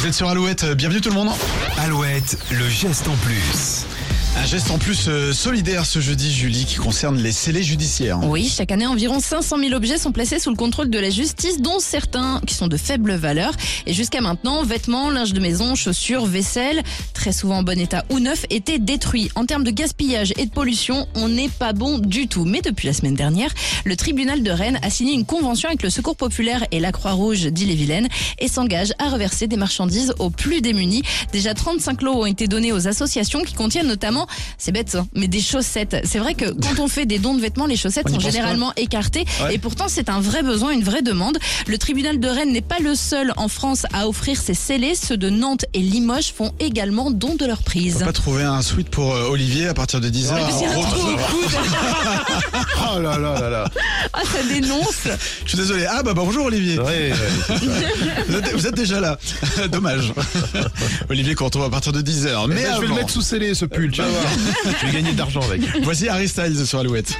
Vous êtes sur Alouette, bienvenue tout le monde. Alouette, le geste en plus. Un geste en plus euh, solidaire ce jeudi, Julie, qui concerne les scellés judiciaires. Oui, chaque année, environ 500 000 objets sont placés sous le contrôle de la justice, dont certains qui sont de faible valeur. Et jusqu'à maintenant, vêtements, linge de maison, chaussures, vaisselle, très souvent en bon état ou neuf, étaient détruits. En termes de gaspillage et de pollution, on n'est pas bon du tout. Mais depuis la semaine dernière, le tribunal de Rennes a signé une convention avec le Secours populaire et la Croix-Rouge d'Ille-et-Vilaine et s'engage à reverser des marchandises aux plus démunis. Déjà 35 lots ont été donnés aux associations qui contiennent notamment, c'est bête, hein, mais des chaussettes. C'est vrai que quand on fait des dons de vêtements, les chaussettes On sont généralement écartées Ouais. et pourtant c'est un vrai besoin, une vraie demande. Le tribunal de Rennes n'est pas le seul en France à offrir ces scellés. Ceux de Nantes et Limoges font également don de leur On prise. peut pas trouver un sweat pour euh, Olivier à partir de 10h. Mais Oh là là là là. Ah, ça dénonce. Je suis désolé. Ah bah bonjour Olivier. Ouais, ouais. Vous êtes, vous êtes déjà là. Dommage. Olivier qu'on retrouve à partir de 10h. Mais Mais je vais le mettre sous scellé ce pull, tu vas voir. Je vais gagner de l'argent avec. voici Harry Styles sur Alouette.